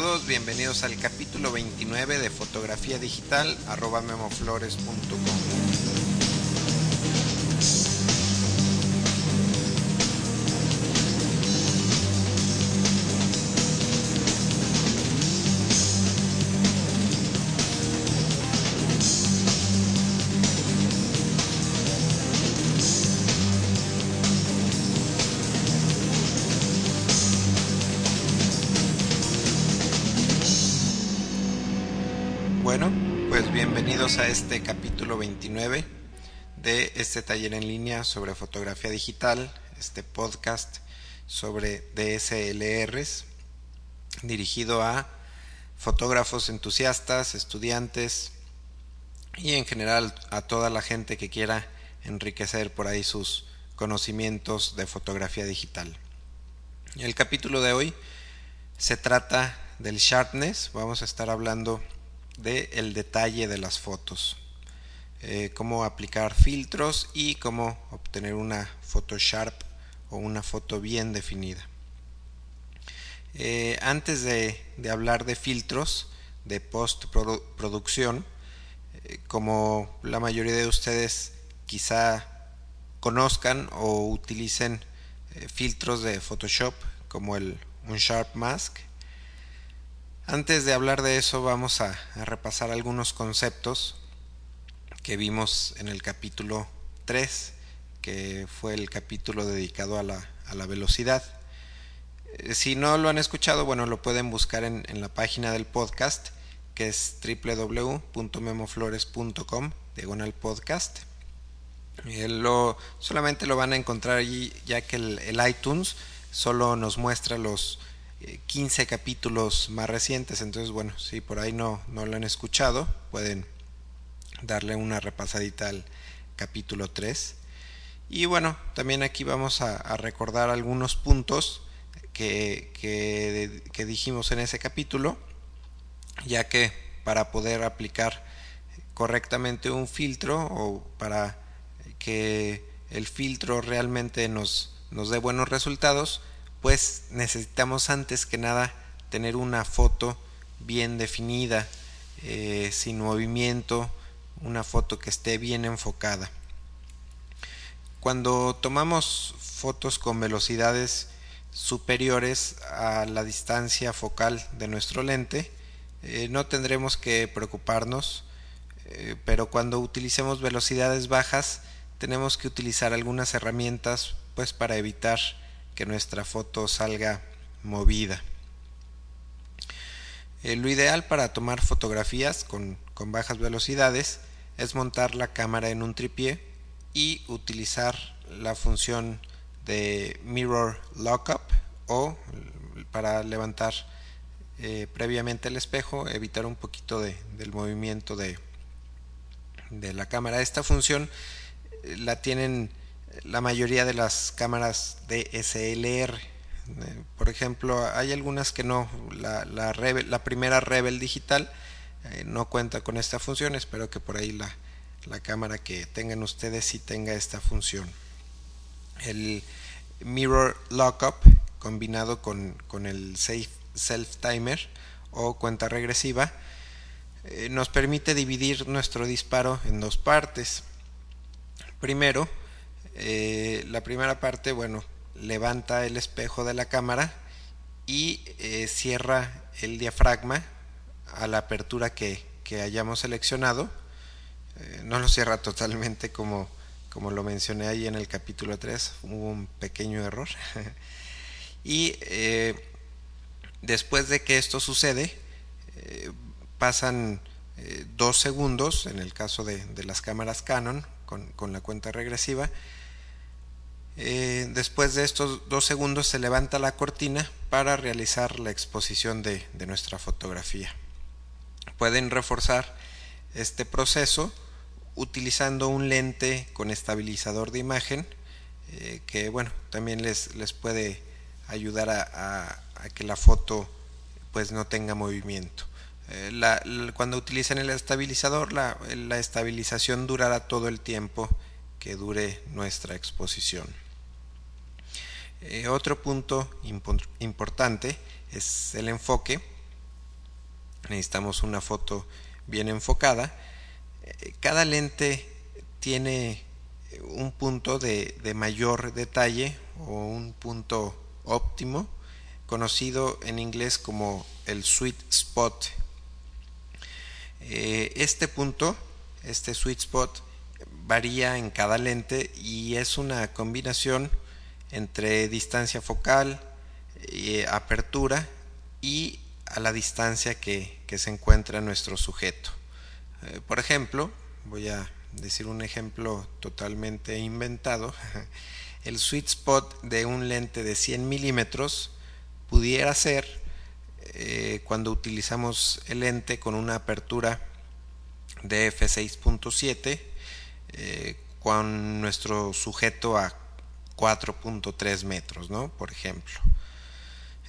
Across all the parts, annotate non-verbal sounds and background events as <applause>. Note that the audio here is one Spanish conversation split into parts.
todos? Bienvenidos al capítulo 29 de fotografía digital arroba memoflores.com. bienvenidos a este capítulo 29 de este taller en línea sobre fotografía digital, este podcast sobre DSLRs dirigido a fotógrafos entusiastas, estudiantes y en general a toda la gente que quiera enriquecer por ahí sus conocimientos de fotografía digital. El capítulo de hoy se trata del sharpness, vamos a estar hablando de el detalle de las fotos, eh, cómo aplicar filtros y cómo obtener una foto sharp o una foto bien definida. Eh, antes de, hablar de filtros de postproducción, eh, como la mayoría de ustedes quizá conozcan o utilicen filtros de Photoshop como el un Sharp Mask, antes de hablar de eso vamos a, repasar algunos conceptos que vimos en el capítulo 3, que fue el capítulo dedicado a la, velocidad. Eh, si no lo han escuchado, bueno, lo pueden buscar en, la página del podcast, que es www.memoflores.com, diagonal podcast. Eh, solamente lo van a encontrar allí, ya que el iTunes solo nos muestra los 15 capítulos más recientes, entonces bueno, si por ahí no, no lo han escuchado, pueden darle una repasadita al capítulo 3. Y bueno, también aquí vamos a, recordar algunos puntos que, que, dijimos en ese capítulo, ya que para poder aplicar correctamente un filtro o para que el filtro realmente nos, nos dé buenos resultados, pues necesitamos antes que nada tener una foto bien definida, eh, sin movimiento, una foto que esté bien enfocada. Cuando tomamos fotos con velocidades superiores a la distancia focal de nuestro lente, eh, no tendremos que preocuparnos, eh, pero cuando utilicemos velocidades bajas, tenemos que utilizar algunas herramientas pues para evitar que nuestra foto salga movida. Eh, lo ideal para tomar fotografías con, bajas velocidades es montar la cámara en un tripié y utilizar la función de mirror lockup o para levantar eh, previamente el espejo, evitar un poquito del movimiento de, de la cámara. Esta función eh, la tienen la mayoría de las cámaras DSLR. Eh, por ejemplo, hay algunas que no. La, la, la primera Rebel digital eh, no cuenta con esta función. Espero que por ahí la, cámara que tengan ustedes sí tenga esta función. El Mirror Lockup combinado con, con el Self Timer o cuenta regresiva eh, nos permite dividir nuestro disparo en dos partes. Primero, eh, la primera parte, bueno, levanta el espejo de la cámara y eh, cierra el diafragma a la apertura que, hayamos seleccionado. Eh, no lo cierra totalmente como, como lo mencioné ahí en el capítulo 3, hubo un pequeño error. <laughs> y después de que esto sucede, pasan dos segundos, en el caso de, las cámaras Canon, con, con la cuenta regresiva, eh, después de estos dos segundos se levanta la cortina para realizar la exposición de, nuestra fotografía. Pueden reforzar este proceso utilizando un lente con estabilizador de imagen eh, que bueno también les, les puede ayudar a, que la foto pues no tenga movimiento. Eh, cuando utilicen el estabilizador la estabilización durará todo el tiempo que dure nuestra exposición. Eh, otro punto importante es el enfoque. Necesitamos una foto bien enfocada. Eh, cada lente tiene un punto de, mayor detalle o un punto óptimo conocido en inglés como el sweet spot. Eh, este punto, este sweet spot, varía en cada lente y es una combinación entre distancia focal, eh, apertura y a la distancia que, se encuentra nuestro sujeto. Eh, por ejemplo, voy a decir un ejemplo totalmente inventado. <laughs> El sweet spot de un lente de 100 milímetros pudiera ser eh, cuando utilizamos el lente con una apertura de f6.7 con nuestro sujeto a 4.3 metros, ¿no? Por ejemplo.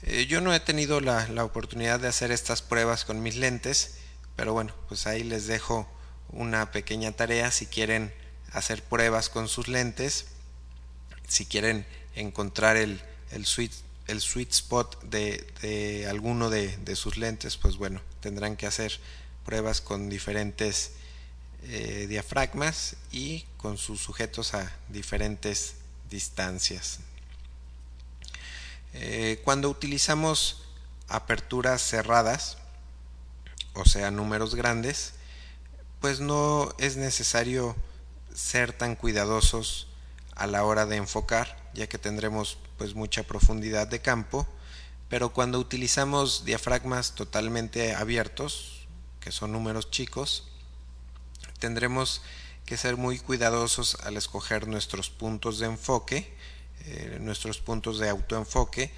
Eh, yo no he tenido la, oportunidad de hacer estas pruebas con mis lentes, pero bueno, pues ahí les dejo una pequeña tarea si quieren hacer pruebas con sus lentes, si quieren encontrar el, sweet spot de, alguno de, sus lentes, pues bueno, tendrán que hacer pruebas con diferentes eh, diafragmas y con sus sujetos a diferentes distancias. Eh, cuando utilizamos aperturas cerradas, o sea, números grandes, pues no es necesario ser tan cuidadosos a la hora de enfocar, ya que tendremos pues mucha profundidad de campo, pero cuando utilizamos diafragmas totalmente abiertos, que son números chicos, tendremos que ser muy cuidadosos al escoger nuestros puntos de enfoque, eh, nuestros puntos de autoenfoque,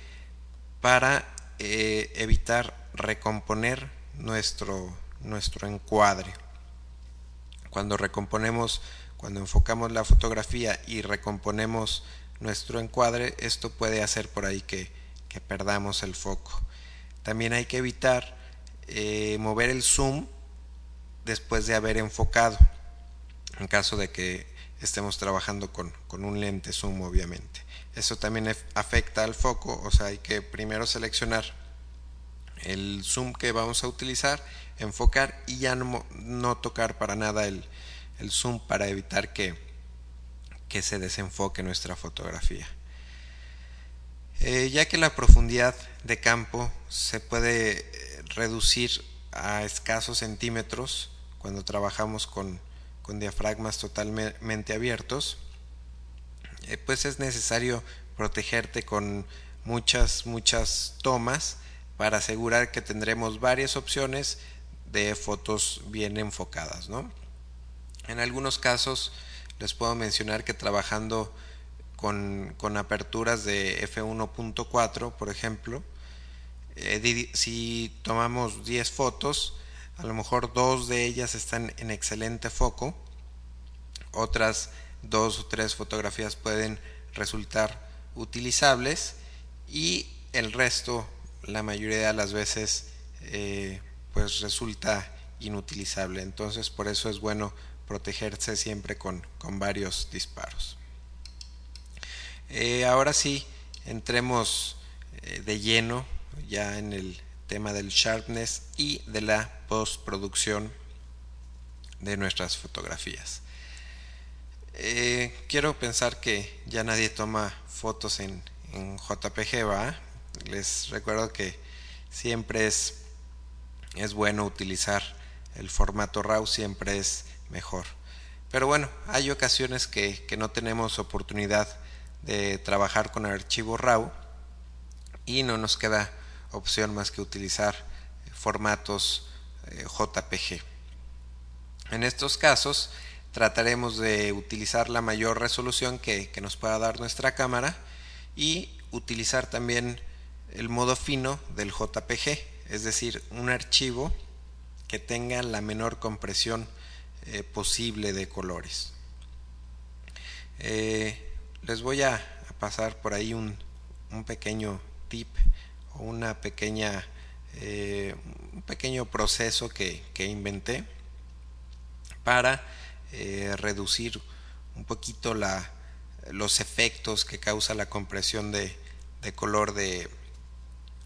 para eh, evitar recomponer nuestro, nuestro encuadre. Cuando recomponemos, cuando enfocamos la fotografía y recomponemos nuestro encuadre, esto puede hacer por ahí que, perdamos el foco. También hay que evitar eh, mover el zoom después de haber enfocado en caso de que estemos trabajando con, un lente zoom obviamente. Eso también afecta al foco, o sea, hay que primero seleccionar el zoom que vamos a utilizar, enfocar y ya no, tocar para nada el, zoom para evitar que, que, se desenfoque nuestra fotografía. Eh, ya que la profundidad de campo se puede eh, reducir a escasos centímetros cuando trabajamos con con diafragmas totalmente abiertos, eh, pues es necesario protegerte con muchas, muchas tomas para asegurar que tendremos varias opciones de fotos bien enfocadas. ¿no? En algunos casos les puedo mencionar que trabajando con, con aperturas de f1.4, por ejemplo, eh, si tomamos 10 fotos, a lo mejor dos de ellas están en excelente foco, otras dos o tres fotografías pueden resultar utilizables y el resto, la mayoría de las veces, eh, pues resulta inutilizable. Entonces por eso es bueno protegerse siempre con, varios disparos. Eh, ahora sí, entremos eh, de lleno ya en el tema del sharpness y de la postproducción de nuestras fotografías. Eh, quiero pensar que ya nadie toma fotos en, JPG, ¿va? Les recuerdo que siempre es, es bueno utilizar el formato RAW, siempre es mejor. Pero bueno, hay ocasiones que, que no tenemos oportunidad de trabajar con archivo RAW y no nos queda opción más que utilizar formatos eh, JPG. En estos casos trataremos de utilizar la mayor resolución que, nos pueda dar nuestra cámara y utilizar también el modo fino del JPG, es decir, un archivo que tenga la menor compresión eh, posible de colores. Eh, les voy a, pasar por ahí un, un pequeño tip una pequeña, eh, un pequeño proceso que, inventé para eh, reducir un poquito la, los efectos que causa la compresión de, color de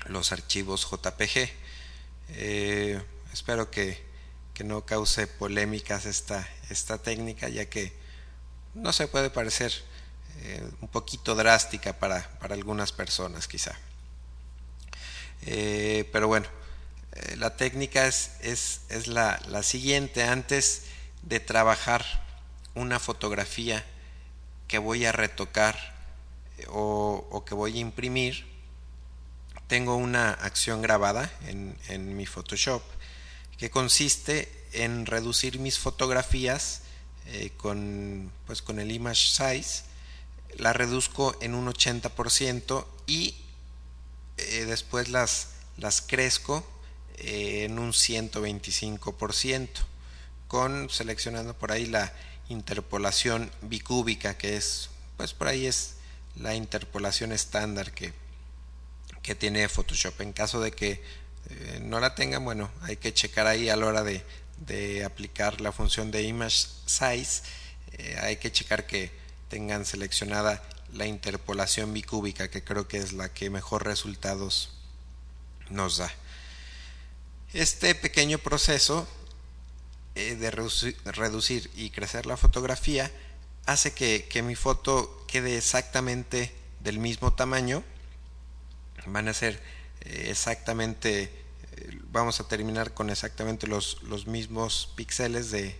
los archivos JPG. Eh, espero que, no cause polémicas esta, esta técnica, ya que no se puede parecer un poquito drástica para, algunas personas quizá. Eh, pero bueno, la técnica es, es, la, la, siguiente. Antes de trabajar una fotografía que voy a retocar o, que voy a imprimir, tengo una acción grabada en, mi Photoshop que consiste en reducir mis fotografías eh, con, pues con el image size, la reduzco en un 80% y eh, después las, las crezco eh, en un 125% con seleccionando por ahí la interpolación bicúbica que es pues por ahí es la interpolación estándar que, que tiene Photoshop. En caso de que eh, no la tengan, bueno, hay que checar ahí a la hora de, de aplicar la función de image size, hay que checar que tengan seleccionada la interpolación bicúbica, que creo que es la que mejor resultados nos da. Este pequeño proceso eh, de reducir, y crecer la fotografía hace que, mi foto quede exactamente del mismo tamaño. Van a ser eh, exactamente, eh, vamos a terminar con exactamente los, los mismos píxeles de,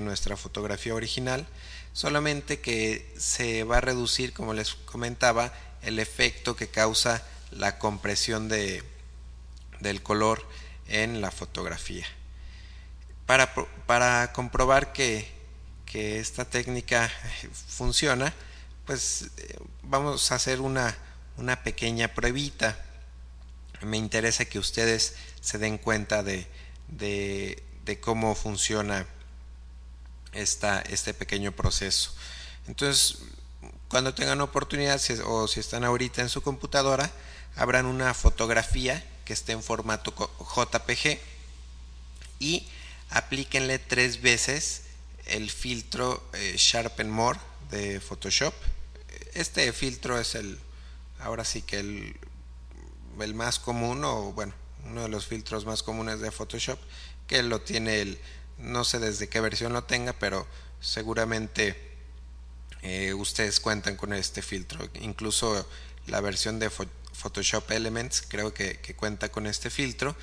nuestra fotografía original, solamente que se va a reducir, como les comentaba, el efecto que causa la compresión de, del color en la fotografía. Para, para comprobar que, que esta técnica <laughs> funciona, pues eh, vamos a hacer una, una pequeña pruebita. Me interesa que ustedes se den cuenta de, de, cómo funciona esta, este pequeño proceso. Entonces, cuando tengan oportunidad o si están ahorita en su computadora, abran una fotografía que esté en formato JPG y aplíquenle tres veces el filtro eh, Sharpen More de Photoshop. Este filtro es el, ahora sí que el, el más común o bueno, uno de los filtros más comunes de Photoshop, que lo tiene el, no sé desde qué versión lo tenga, pero seguramente eh, ustedes cuentan con este filtro. Incluso la versión de Photoshop Elements creo que, cuenta con este filtro.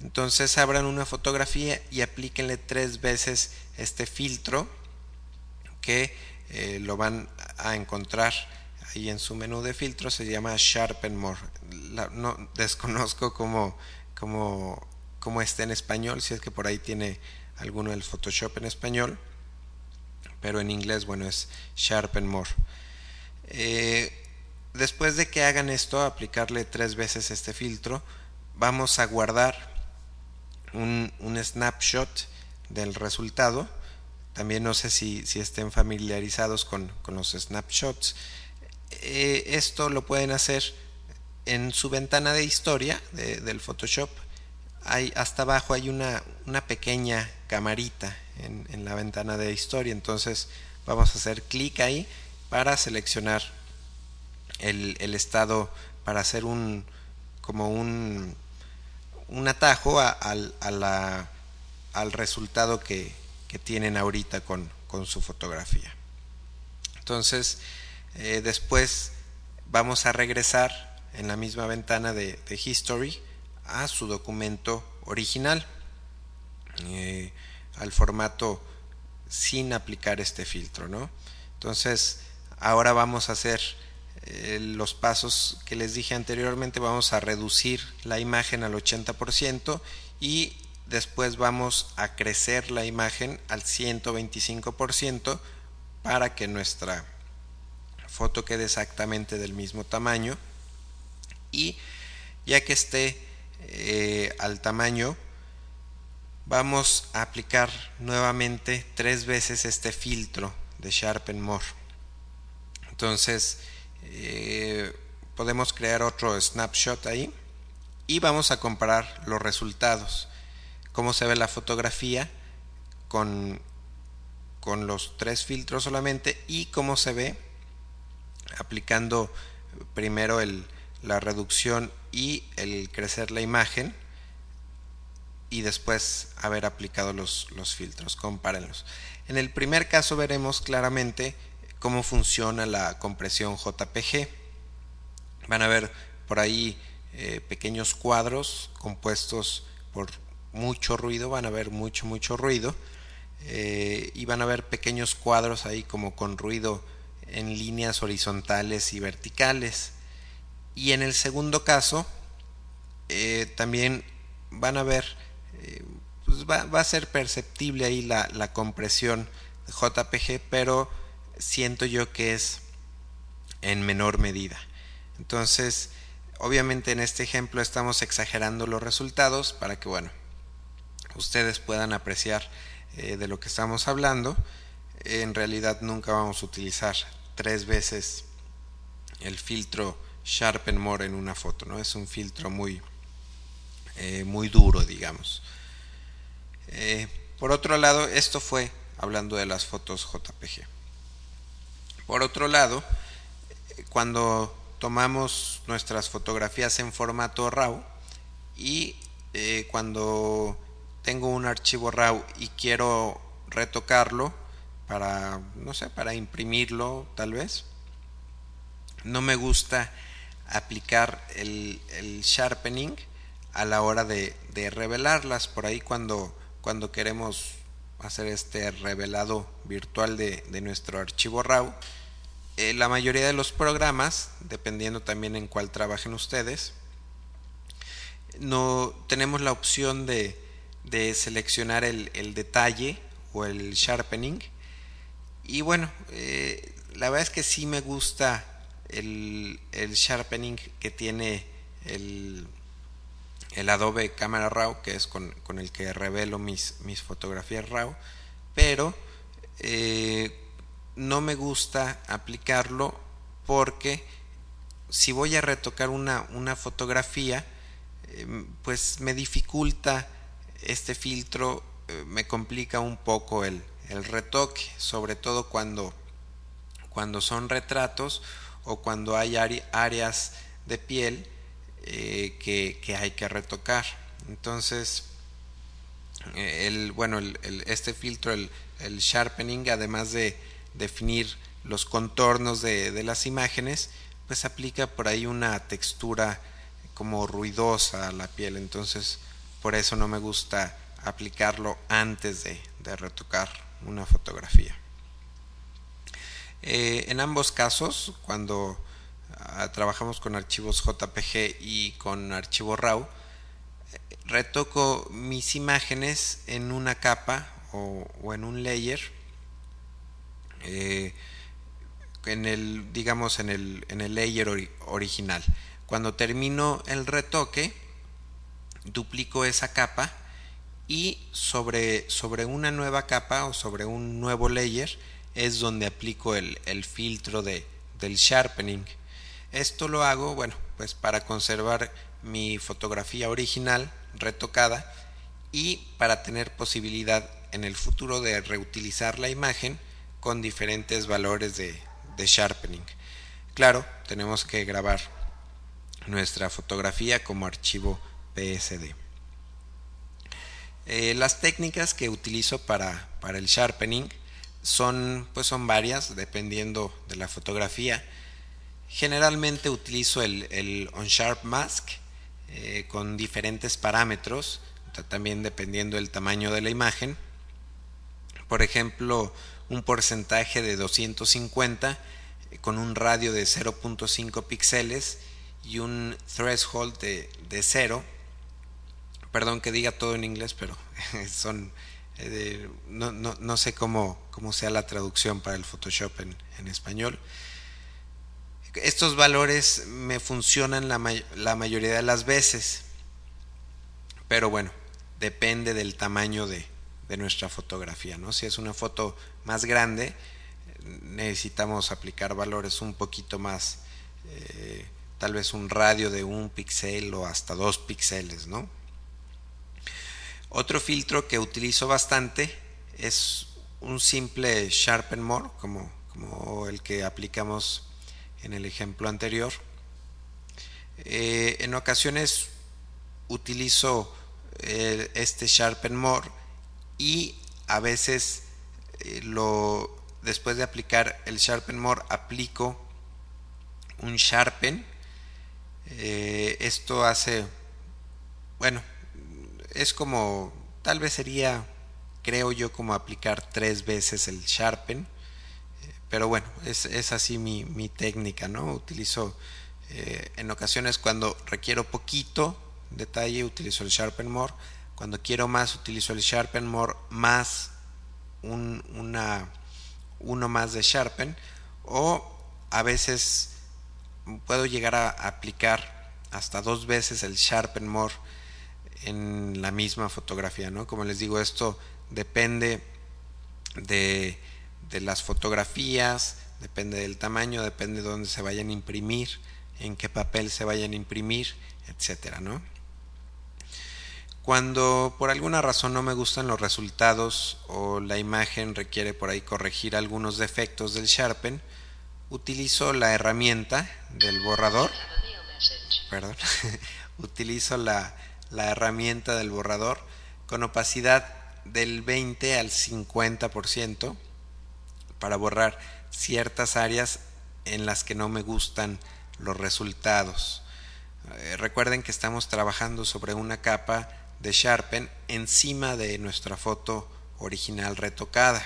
Entonces abran una fotografía y aplíquenle tres veces este filtro que eh, lo van a encontrar ahí en su menú de filtro se llama Sharpen More no desconozco cómo, cómo, cómo está en español si es que por ahí tiene alguno del Photoshop en español pero en inglés bueno es Sharpen More eh, después de que hagan esto aplicarle tres veces este filtro vamos a guardar un, snapshot del resultado. También no sé si, si estén familiarizados con, los snapshots. Eh, esto lo pueden hacer en su ventana de historia del Photoshop. Hasta abajo hay una, una pequeña camarita en, la ventana de historia. Entonces vamos a hacer clic ahí para seleccionar el, el estado, para hacer un como un, un atajo a, a la al resultado que, tienen ahorita con, su fotografía. Entonces, eh, después vamos a regresar en la misma ventana de, History a su documento original, eh, al formato sin aplicar este filtro. ¿no? Entonces, ahora vamos a hacer eh, los pasos que les dije anteriormente, vamos a reducir la imagen al 80% y después vamos a crecer la imagen al 125% para que nuestra foto quede exactamente del mismo tamaño y ya que esté eh, al tamaño vamos a aplicar nuevamente tres veces este filtro de Sharpen More. Entonces eh, podemos crear otro snapshot ahí y vamos a comparar los resultados. Cómo se ve la fotografía con, con los tres filtros solamente y cómo se ve aplicando primero el, la reducción y el crecer la imagen y después haber aplicado los, los filtros. Compárenlos. En el primer caso veremos claramente cómo funciona la compresión JPG. Van a ver por ahí eh, pequeños cuadros compuestos por mucho ruido, van a ver mucho, mucho ruido. Eh, y van a ver pequeños cuadros ahí como con ruido en líneas horizontales y verticales. Y en el segundo caso, eh, también van a ver, pues va, a ser perceptible ahí la, la compresión de JPG, pero siento yo que es en menor medida. Entonces, obviamente en este ejemplo estamos exagerando los resultados para que, bueno, ustedes puedan apreciar eh, de lo que estamos hablando. En realidad nunca vamos a utilizar tres veces el filtro Sharpen More en una foto, ¿no? Es un filtro muy, eh, muy duro, digamos. Eh, por otro lado, esto fue hablando de las fotos JPG. Por otro lado, cuando tomamos nuestras fotografías en formato RAW y eh, cuando tengo un archivo RAW y quiero retocarlo para, no sé, para imprimirlo tal vez, no me gusta aplicar el, sharpening a la hora de, revelarlas. Por ahí cuando, queremos hacer este revelado virtual de, nuestro archivo RAW. Eh, la mayoría de los programas, dependiendo también en cuál trabajen ustedes, no tenemos la opción de, seleccionar el, detalle o el sharpening. Y bueno, eh, la verdad es que sí me gusta el, el sharpening que tiene el, el Adobe Camera Raw, que es con, el que revelo mis, mis fotografías RAW, pero eh, no me gusta aplicarlo porque si voy a retocar una, una fotografía, eh, pues me dificulta este filtro, eh, me complica un poco el, el retoque, sobre todo cuando, cuando son retratos o cuando hay áreas de piel eh, que, hay que retocar. Entonces, eh, el, bueno, este filtro, el, sharpening, además de definir los contornos de, las imágenes, pues aplica por ahí una textura como ruidosa a la piel. Entonces, por eso no me gusta aplicarlo antes de, retocar una fotografía. Eh, en ambos casos, cuando Ah, trabajamos con archivos JPG y con archivo RAW, retoco mis imágenes en una capa o, en un layer, eh, en el, digamos, en el, en el layer original. Cuando termino el retoque, duplico esa capa y sobre, sobre una nueva capa o sobre un nuevo layer es donde aplico el, el filtro de, del sharpening. Esto lo hago, bueno, pues para conservar mi fotografía original retocada y para tener posibilidad en el futuro de reutilizar la imagen con diferentes valores de, sharpening. Claro, tenemos que grabar nuestra fotografía como archivo PSD. Eh, las técnicas que utilizo para, para el sharpening son, pues son varias dependiendo de la fotografía. Generalmente utilizo el, el OnSharp Mask eh, con diferentes parámetros, también dependiendo del tamaño de la imagen. Por ejemplo, un porcentaje de 250 eh, con un radio de 0.5 píxeles y un threshold de, de 0. Perdón que diga todo en inglés, pero <laughs> son eh, no, no, no, sé cómo, cómo sea la traducción para el Photoshop en, en español estos valores me funcionan la, la, mayoría de las veces. Pero bueno, depende del tamaño de, nuestra fotografía. ¿no? Si es una foto más grande, necesitamos aplicar valores un poquito más, eh, tal vez un radio de un píxel o hasta dos píxeles. ¿no? Otro filtro que utilizo bastante es un simple Sharpen More, como, el que aplicamos en el ejemplo anterior. Eh, en ocasiones utilizo eh, este Sharpen More y a veces lo después de aplicar el Sharpen More aplico un Sharpen esto hace bueno es como tal vez sería creo yo como aplicar tres veces el Sharpen pero bueno, es, es así mi, mi, técnica, ¿no? Utilizo eh, en ocasiones cuando requiero poquito detalle, utilizo el Sharpen More. Cuando quiero más, utilizo el Sharpen More más un, una, uno más de Sharpen. O a veces puedo llegar a aplicar hasta dos veces el Sharpen More en la misma fotografía, ¿no? Como les digo, esto depende de de las fotografías, depende del tamaño, depende de dónde se vayan a imprimir, en qué papel se vayan a imprimir, etcétera, ¿no? Cuando por alguna razón no me gustan los resultados o la imagen requiere por ahí corregir algunos defectos del Sharpen, utilizo la herramienta del borrador. Perdón. <laughs> utilizo la, la herramienta del borrador con opacidad del 20 al 50% para borrar ciertas áreas en las que no me gustan los resultados. Eh, recuerden que estamos trabajando sobre una capa de Sharpen encima de nuestra foto original retocada.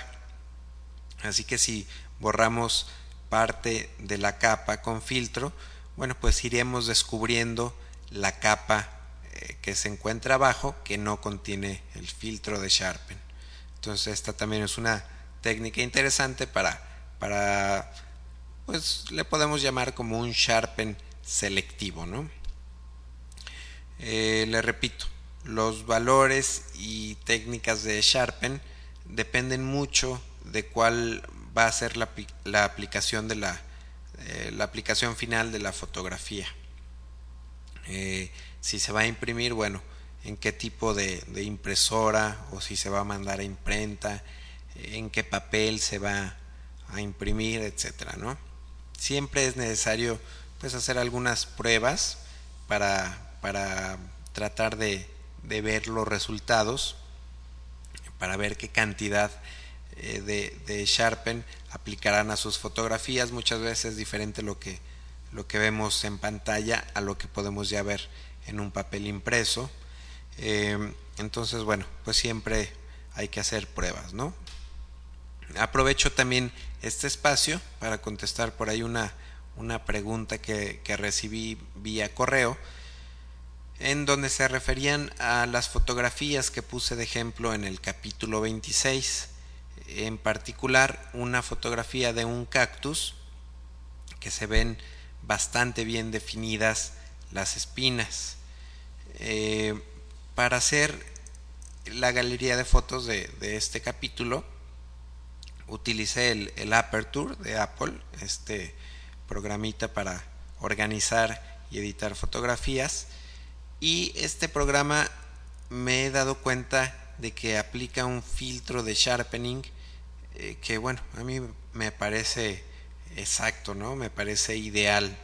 Así que si borramos parte de la capa con filtro, bueno, pues iremos descubriendo la capa eh, que se encuentra abajo que no contiene el filtro de Sharpen. Entonces esta también es una técnica interesante para, pues le podemos llamar como un sharpen selectivo, ¿no? Eh, le repito, los valores y técnicas de sharpen dependen mucho de cuál va a ser la, la aplicación de eh, la, aplicación final de la fotografía. Eh, si se va a imprimir, bueno, en qué tipo de, impresora o si se va a mandar a imprenta, en qué papel se va a imprimir, etcétera, ¿no? Siempre es necesario pues hacer algunas pruebas para, para tratar de, de ver los resultados, para ver qué cantidad eh, de, de, Sharpen aplicarán a sus fotografías. Muchas veces es diferente lo que, lo que vemos en pantalla a lo que podemos ya ver en un papel impreso. Eh, entonces, bueno, pues siempre hay que hacer pruebas, ¿no? Aprovecho también este espacio para contestar por ahí una, una pregunta que, que recibí vía correo en donde se referían a las fotografías que puse de ejemplo en el capítulo 26, en particular una fotografía de un cactus que se ven bastante bien definidas las espinas. Eh, para hacer la galería de fotos de, este capítulo, utilicé el, el Aperture de Apple, este programita para organizar y editar fotografías. Y este programa me he dado cuenta de que aplica un filtro de sharpening eh, que bueno, a mí me parece exacto, ¿no? Me parece ideal.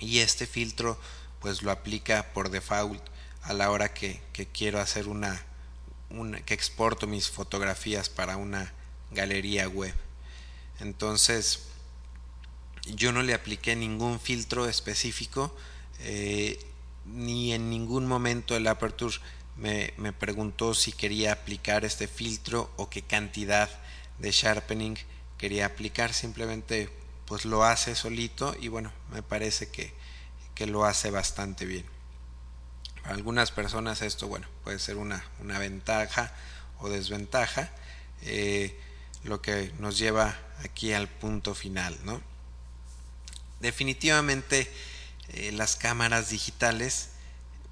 Y este filtro pues lo aplica por default a la hora que, que quiero hacer una, que exporto mis fotografías para una galería web. Entonces, yo no le apliqué ningún filtro específico, eh, ni en ningún momento el Aperture me, me, preguntó si quería aplicar este filtro o qué cantidad de sharpening quería aplicar, simplemente pues lo hace solito y bueno, me parece que, que lo hace bastante bien. Para algunas personas esto, bueno, puede ser una, una ventaja o desventaja. Eh, lo que nos lleva aquí al punto final, ¿no? Definitivamente eh, las cámaras digitales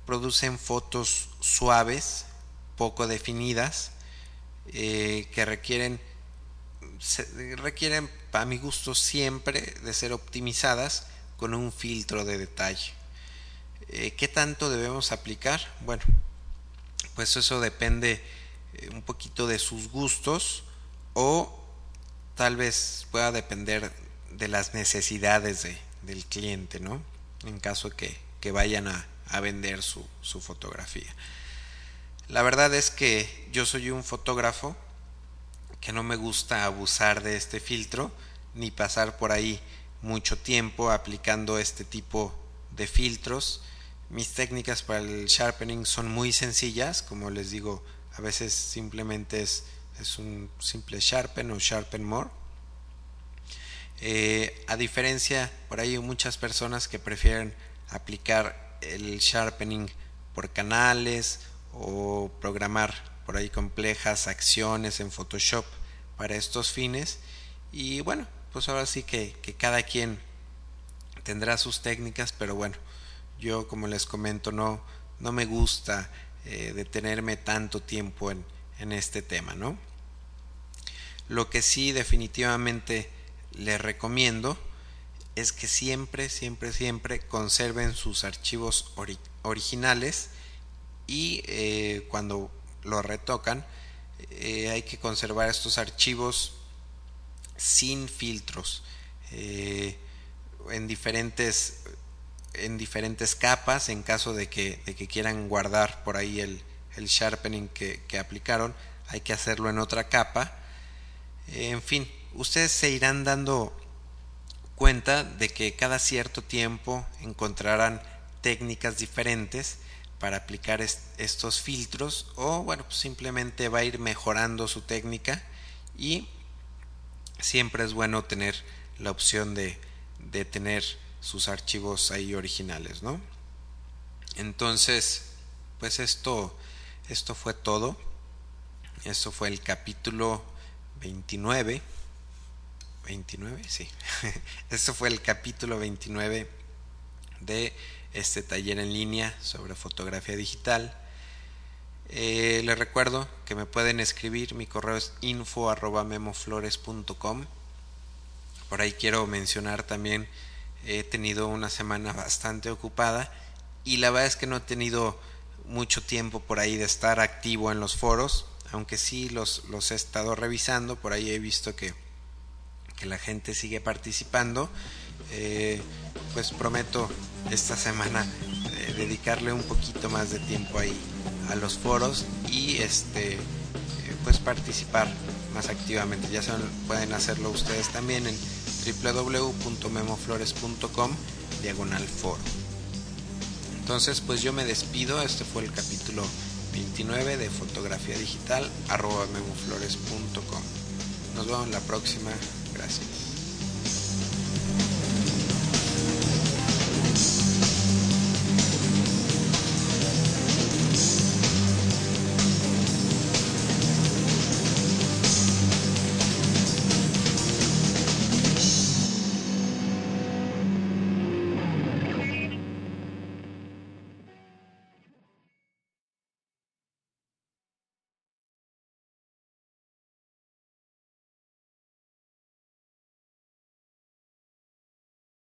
producen fotos suaves, poco definidas, eh, que requieren, requieren, para mi gusto, siempre de ser optimizadas con un filtro de detalle. Eh, ¿Qué tanto debemos aplicar? Bueno, pues eso depende un poquito de sus gustos o tal vez pueda depender de las necesidades de, del cliente, ¿no? En caso que, que vayan a, vender su, su fotografía. La verdad es que yo soy un fotógrafo que no me gusta abusar de este filtro ni pasar por ahí mucho tiempo aplicando este tipo de filtros. Mis técnicas para el sharpening son muy sencillas, como les digo, a veces simplemente es, es un simple sharpen o sharpen more. Eh, a diferencia, por ahí muchas personas que prefieren aplicar el sharpening por canales o programar por ahí complejas acciones en Photoshop para estos fines. Y bueno, pues ahora sí que, cada quien tendrá sus técnicas, pero bueno, yo como les comento no, no me gusta eh, detenerme tanto tiempo en, en este tema, ¿no? Lo que sí definitivamente les recomiendo es que siempre, siempre, siempre conserven sus archivos originales y eh, cuando lo retocan eh, hay que conservar estos archivos sin filtros eh, en diferentes en diferentes capas en caso de que, de que quieran guardar por ahí el, el sharpening que, que, aplicaron hay que hacerlo en otra capa. En fin ustedes se irán dando cuenta de que cada cierto tiempo encontrarán técnicas diferentes para aplicar estos filtros o bueno pues simplemente va a ir mejorando su técnica y siempre es bueno tener la opción de, de tener sus archivos ahí originales no entonces pues esto esto fue todo. Esto fue el capítulo 29 29 sí. <laughs> Esto fue el capítulo 29 de este taller en línea sobre fotografía digital. Eh, les recuerdo que me pueden escribir, mi correo es info memoflores.com. Por ahí quiero mencionar también, he tenido una semana bastante ocupada y la verdad es que no he tenido mucho tiempo por ahí de estar activo en los foros, aunque sí los, los he estado revisando, por ahí he visto que, que la gente sigue participando. Eh, pues prometo esta semana eh, dedicarle un poquito más de tiempo ahí a los foros y este eh, pues participar más activamente. Ya pueden hacerlo ustedes también en www.memoflores.com diagonal foro. Entonces pues yo me despido. Este fue el capítulo 29 de fotografía digital arroba memoflores.com nos vemos la próxima. Gracias